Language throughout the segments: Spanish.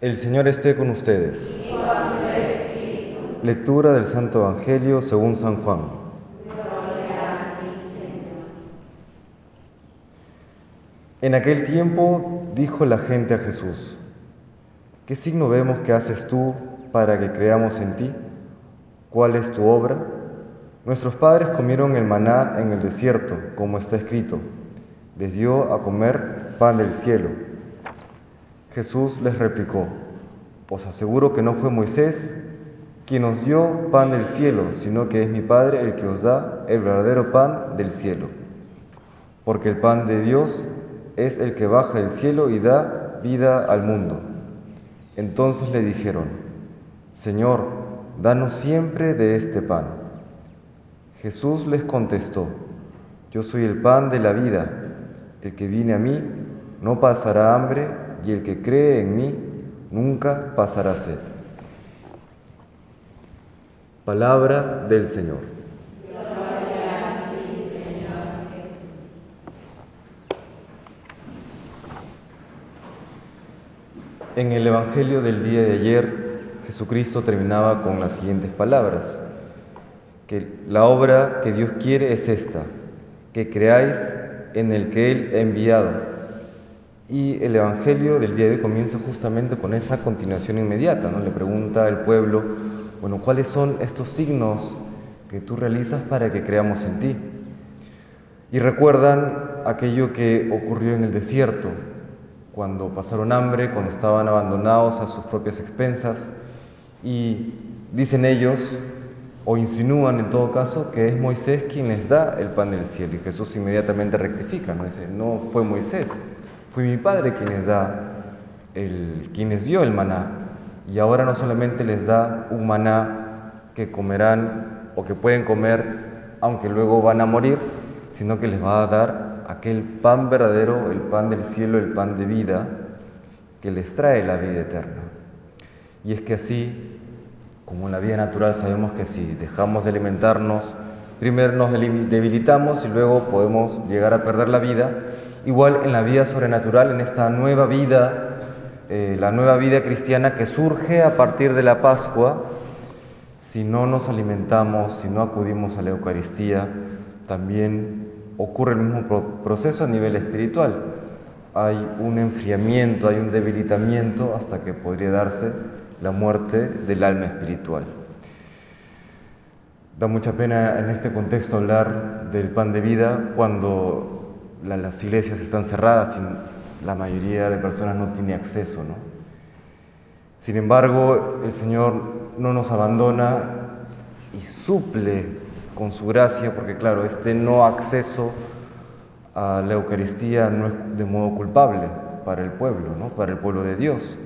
El Señor esté con ustedes. Lectura del Santo Evangelio según San Juan. En aquel tiempo dijo la gente a Jesús, ¿qué signo vemos que haces tú para que creamos en ti? ¿Cuál es tu obra? Nuestros padres comieron el maná en el desierto, como está escrito. Les dio a comer pan del cielo. Jesús les replicó, os aseguro que no fue Moisés quien os dio pan del cielo, sino que es mi Padre el que os da el verdadero pan del cielo. Porque el pan de Dios es el que baja del cielo y da vida al mundo. Entonces le dijeron, Señor, danos siempre de este pan. Jesús les contestó, yo soy el pan de la vida, el que viene a mí no pasará hambre y el que cree en mí nunca pasará sed. Palabra del Señor. En el Evangelio del día de ayer, Jesucristo terminaba con las siguientes palabras, que la obra que Dios quiere es esta, que creáis en el que Él ha enviado. Y el Evangelio del día de hoy comienza justamente con esa continuación inmediata, ¿no? Le pregunta al pueblo, bueno, ¿cuáles son estos signos que tú realizas para que creamos en ti? Y recuerdan aquello que ocurrió en el desierto, cuando pasaron hambre, cuando estaban abandonados a sus propias expensas, y dicen ellos, o insinúan en todo caso, que es Moisés quien les da el pan del cielo. Y Jesús inmediatamente rectifica, ¿no? Dice, no fue Moisés, fue mi Padre quien les da, el, quien les dio el maná. Y ahora no solamente les da un maná que comerán o que pueden comer, aunque luego van a morir, sino que les va a dar aquel pan verdadero, el pan del cielo, el pan de vida, que les trae la vida eterna. Y es que así, como en la vida natural sabemos que si dejamos de alimentarnos, primero nos debilitamos y luego podemos llegar a perder la vida, igual en la vida sobrenatural, en esta nueva vida, eh, la nueva vida cristiana que surge a partir de la Pascua, si no nos alimentamos, si no acudimos a la Eucaristía, también ocurre el mismo proceso a nivel espiritual. Hay un enfriamiento, hay un debilitamiento hasta que podría darse la muerte del alma espiritual. Da mucha pena en este contexto hablar del pan de vida cuando las iglesias están cerradas y la mayoría de personas no tiene acceso. ¿no? Sin embargo, el Señor no nos abandona y suple con su gracia, porque claro, este no acceso a la Eucaristía no es de modo culpable para el pueblo, ¿no? para el pueblo de Dios.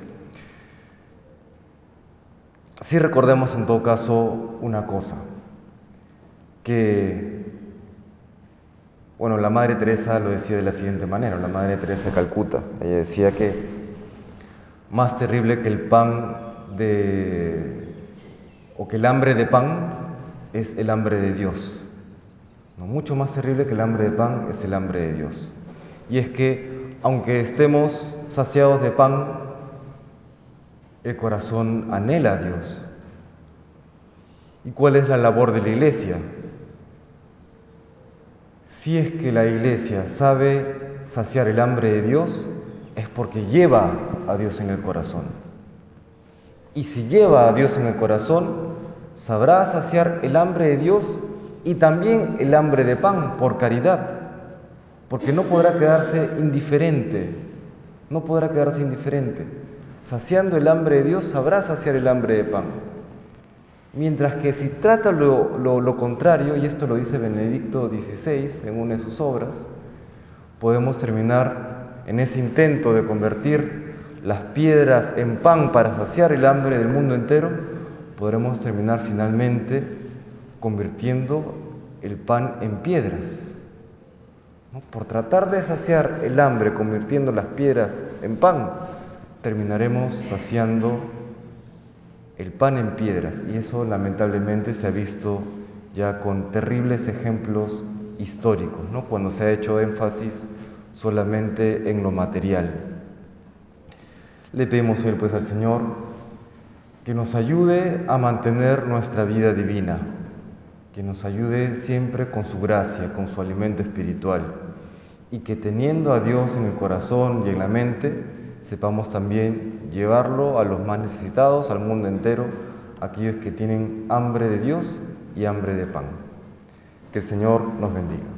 Sí recordemos en todo caso una cosa, que, bueno, la Madre Teresa lo decía de la siguiente manera, la Madre Teresa de Calcuta, ella decía que más terrible que el pan de, que el hambre de pan es el hambre de Dios. No, mucho más terrible que el hambre de pan es el hambre de Dios. Y es que aunque estemos saciados de pan, el corazón anhela a Dios. ¿Y cuál es la labor de la iglesia? Si es que la iglesia sabe saciar el hambre de Dios, es porque lleva a Dios en el corazón. Y si lleva a Dios en el corazón, sabrá saciar el hambre de Dios y también el hambre de pan por caridad, porque no podrá quedarse indiferente, no podrá quedarse indiferente. Saciando el hambre de Dios sabrá saciar el hambre de pan. Mientras que si trata lo, lo, contrario, y esto lo dice Benedicto XVI en una de sus obras, podemos terminar en ese intento de convertir las piedras en pan para saciar el hambre del mundo entero, podremos terminar finalmente convirtiendo el pan en piedras. Por tratar de saciar el hambre convirtiendo las piedras en pan, terminaremos saciando el pan en piedras. Y eso lamentablemente se ha visto ya con terribles ejemplos históricos, ¿no? cuando se ha hecho énfasis solamente en lo material. Le pedimos hoy pues al Señor que nos ayude a mantener nuestra vida divina, que nos ayude siempre con su gracia, con su alimento espiritual, y que teniendo a Dios en el corazón y en la mente, sepamos también llevarlo a los más necesitados, al mundo entero, aquellos que tienen hambre de Dios y hambre de pan. Que el Señor nos bendiga.